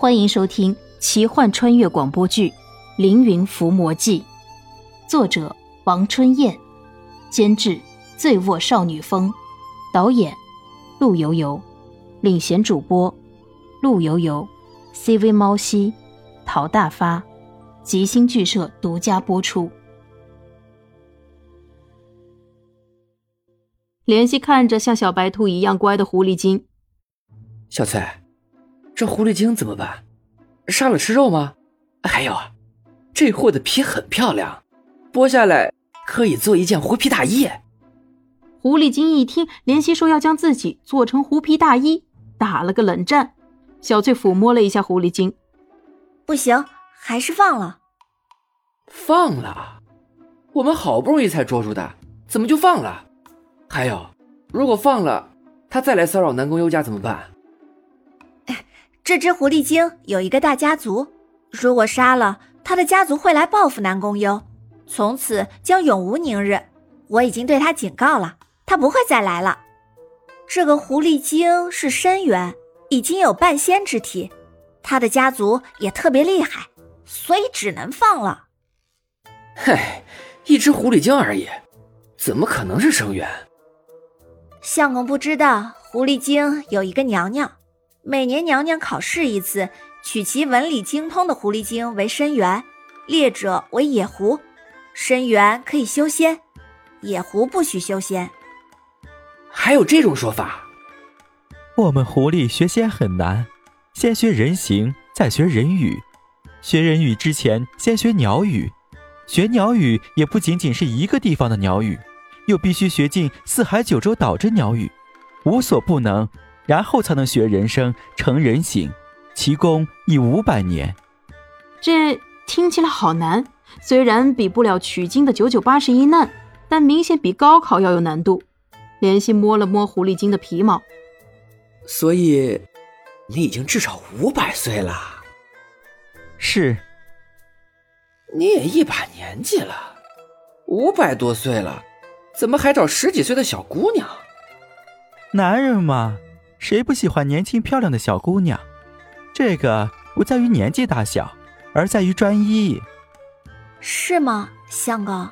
欢迎收听奇幻穿越广播剧《凌云伏魔记》，作者王春燕，监制醉卧少女风，导演陆游游，领衔主播陆游游，CV 猫西，陶大发，吉星剧社独家播出。怜惜看着像小白兔一样乖的狐狸精，小翠。这狐狸精怎么办？杀了吃肉吗？还有，这货的皮很漂亮，剥下来可以做一件狐皮大衣。狐狸精一听莲溪说要将自己做成狐皮大衣，打了个冷战。小翠抚摸了一下狐狸精，不行，还是放了。放了？我们好不容易才捉住的，怎么就放了？还有，如果放了，他再来骚扰南宫优家怎么办？这只狐狸精有一个大家族，如果杀了他的家族，会来报复南宫优，从此将永无宁日。我已经对他警告了，他不会再来了。这个狐狸精是深渊，已经有半仙之体，他的家族也特别厉害，所以只能放了。嗨，一只狐狸精而已，怎么可能是生源？相公不知道，狐狸精有一个娘娘。每年娘娘考试一次，取其文理精通的狐狸精为深元，劣者为野狐。深元可以修仙，野狐不许修仙。还有这种说法？我们狐狸学仙很难，先学人形，再学人语。学人语之前，先学鸟语。学鸟语也不仅仅是一个地方的鸟语，又必须学尽四海九州岛之鸟语，无所不能。然后才能学人生成人形，其功已五百年。这听起来好难，虽然比不了取经的九九八十一难，但明显比高考要有难度。莲心摸了摸狐狸精的皮毛，所以你已经至少五百岁了。是，你也一把年纪了，五百多岁了，怎么还找十几岁的小姑娘？男人嘛。谁不喜欢年轻漂亮的小姑娘？这个不在于年纪大小，而在于专一。是吗，相公？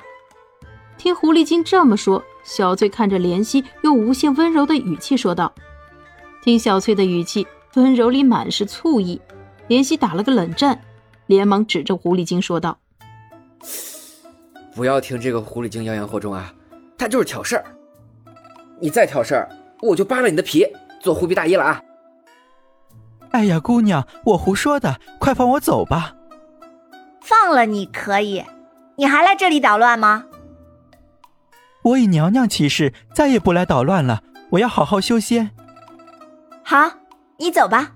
听狐狸精这么说，小翠看着怜惜，用无限温柔的语气说道。听小翠的语气，温柔里满是醋意。怜惜打了个冷战，连忙指着狐狸精说道：“不要听这个狐狸精妖言惑众啊，她就是挑事儿。你再挑事儿，我就扒了你的皮。”做狐皮大衣了啊！哎呀，姑娘，我胡说的，快放我走吧。放了你可以，你还来这里捣乱吗？我以娘娘起誓，再也不来捣乱了。我要好好修仙。好，你走吧。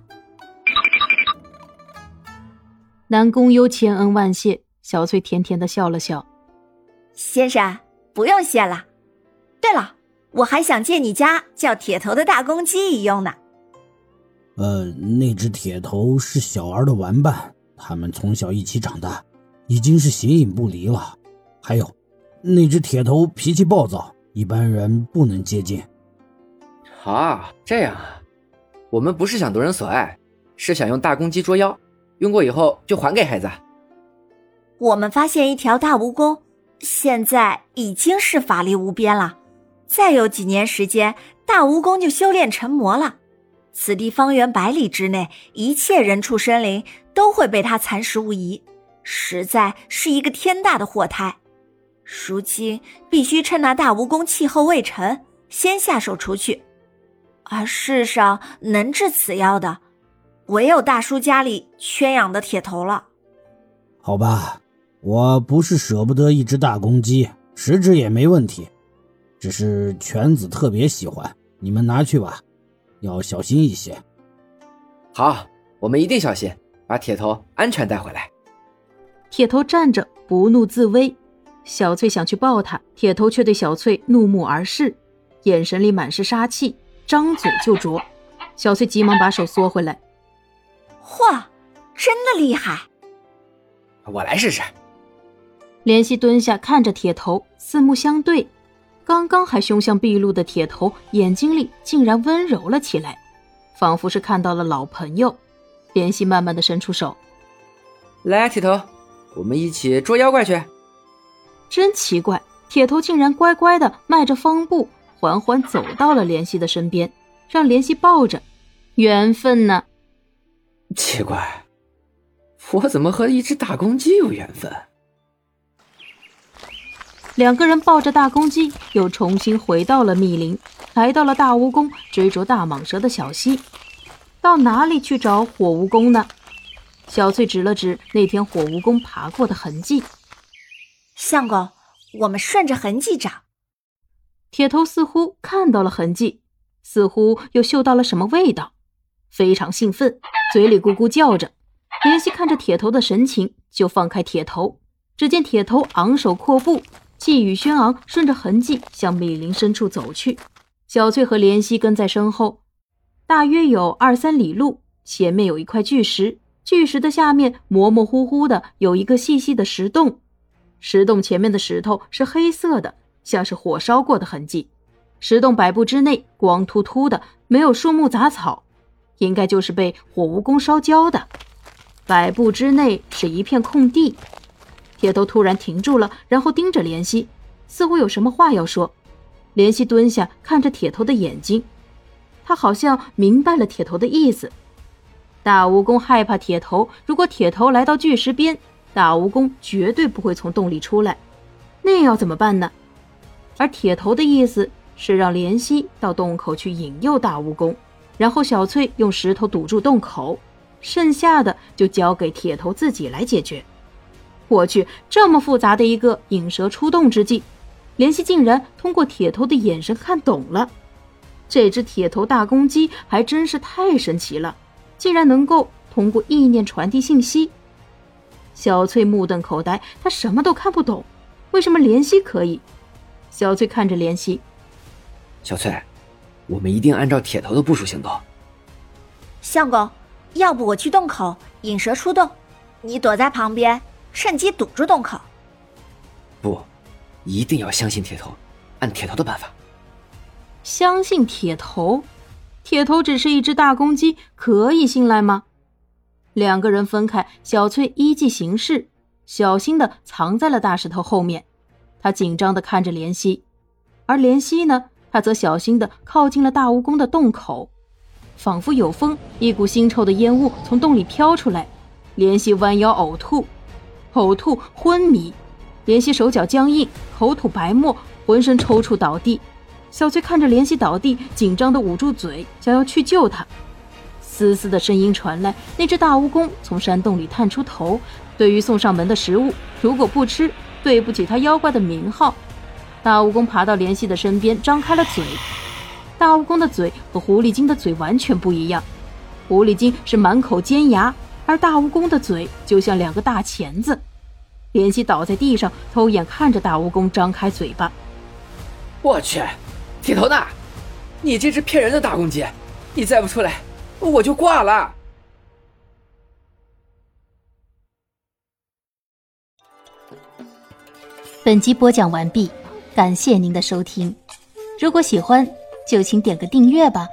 南宫幽千恩万谢，小翠甜甜的笑了笑。先生，不用谢了。对了。我还想借你家叫铁头的大公鸡一用呢。呃，那只铁头是小儿的玩伴，他们从小一起长大，已经是形影不离了。还有，那只铁头脾气暴躁，一般人不能接近。啊，这样啊，我们不是想夺人所爱，是想用大公鸡捉妖，用过以后就还给孩子。我们发现一条大蜈蚣，现在已经是法力无边了。再有几年时间，大蜈蚣就修炼成魔了。此地方圆百里之内，一切人畜生灵都会被他蚕食无疑，实在是一个天大的祸胎。如今必须趁那大蜈蚣气候未成，先下手除去。而世上能治此妖的，唯有大叔家里圈养的铁头了。好吧，我不是舍不得一只大公鸡，十只也没问题。只是犬子特别喜欢，你们拿去吧，要小心一些。好，我们一定小心，把铁头安全带回来。铁头站着不怒自威，小翠想去抱他，铁头却对小翠怒目而视，眼神里满是杀气，张嘴就啄。小翠急忙把手缩回来。嚯，真的厉害！我来试试。怜惜蹲下看着铁头，四目相对。刚刚还凶相毕露的铁头，眼睛里竟然温柔了起来，仿佛是看到了老朋友。莲希慢慢的伸出手，来，铁头，我们一起捉妖怪去。真奇怪，铁头竟然乖乖的迈着方步，缓缓走到了莲希的身边，让莲希抱着。缘分呢？奇怪，我怎么和一只大公鸡有缘分？两个人抱着大公鸡，又重新回到了密林，来到了大蜈蚣追逐大蟒蛇的小溪。到哪里去找火蜈蚣呢？小翠指了指那天火蜈蚣爬过的痕迹。相公，我们顺着痕迹找。铁头似乎看到了痕迹，似乎又嗅到了什么味道，非常兴奋，嘴里咕咕叫着。莲希看着铁头的神情，就放开铁头。只见铁头昂首阔步，气宇轩昂，顺着痕迹向密林深处走去。小翠和莲溪跟在身后。大约有二三里路，前面有一块巨石，巨石的下面模模糊糊的有一个细细的石洞，石洞前面的石头是黑色的，像是火烧过的痕迹。石洞百步之内光秃秃的，没有树木杂草，应该就是被火蜈蚣烧焦的。百步之内是一片空地，铁头突然停住了，然后盯着莲溪，似乎有什么话要说。莲溪蹲下，看着铁头的眼睛。他好像明白了铁头的意思。大蜈蚣害怕铁头，如果铁头来到巨石边，大蜈蚣绝对不会从洞里出来。那要怎么办呢？而铁头的意思是让莲溪到洞口去引诱大蜈蚣，然后小翠用石头堵住洞口，剩下的就交给铁头自己来解决。我去，这么复杂的一个引蛇出洞之计，怜惜竟然通过铁头的眼神看懂了。这只铁头大公鸡还真是太神奇了，竟然能够通过意念传递信息。小翠目瞪口呆，她什么都看不懂，为什么怜惜可以？小翠看着怜惜，小翠，我们一定按照铁头的部署行动。相公，要不我去洞口引蛇出洞，你躲在旁边，趁机堵住洞口。不，一定要相信铁头，按铁头的办法。相信铁头，铁头只是一只大公鸡，可以信赖吗？两个人分开，小翠依计行事，小心的藏在了大石头后面。他紧张的看着莲溪，而莲溪呢，她则小心的靠近了大蜈蚣的洞口。仿佛有风，一股腥臭的烟雾从洞里飘出来。莲溪弯腰呕吐，呕吐昏迷。莲溪手脚僵硬，口吐白沫，浑身抽搐倒地。小翠看着莲溪倒地，紧张的捂住嘴，想要去救他。嘶嘶的声音传来，那只大蜈蚣从山洞里探出头。对于送上门的食物，如果不吃，对不起他妖怪的名号。大蜈蚣爬到莲溪的身边，张开了嘴。大蜈蚣的嘴和狐狸精的嘴完全不一样，狐狸精是满口尖牙，而大蜈蚣的嘴就像两个大钳子。莲希倒在地上，偷眼看着大蜈蚣张开嘴巴。我去！铁头呢？你这只骗人的大公鸡，你再不出来，我就挂了。本集播讲完毕，感谢您的收听。如果喜欢，就请点个订阅吧。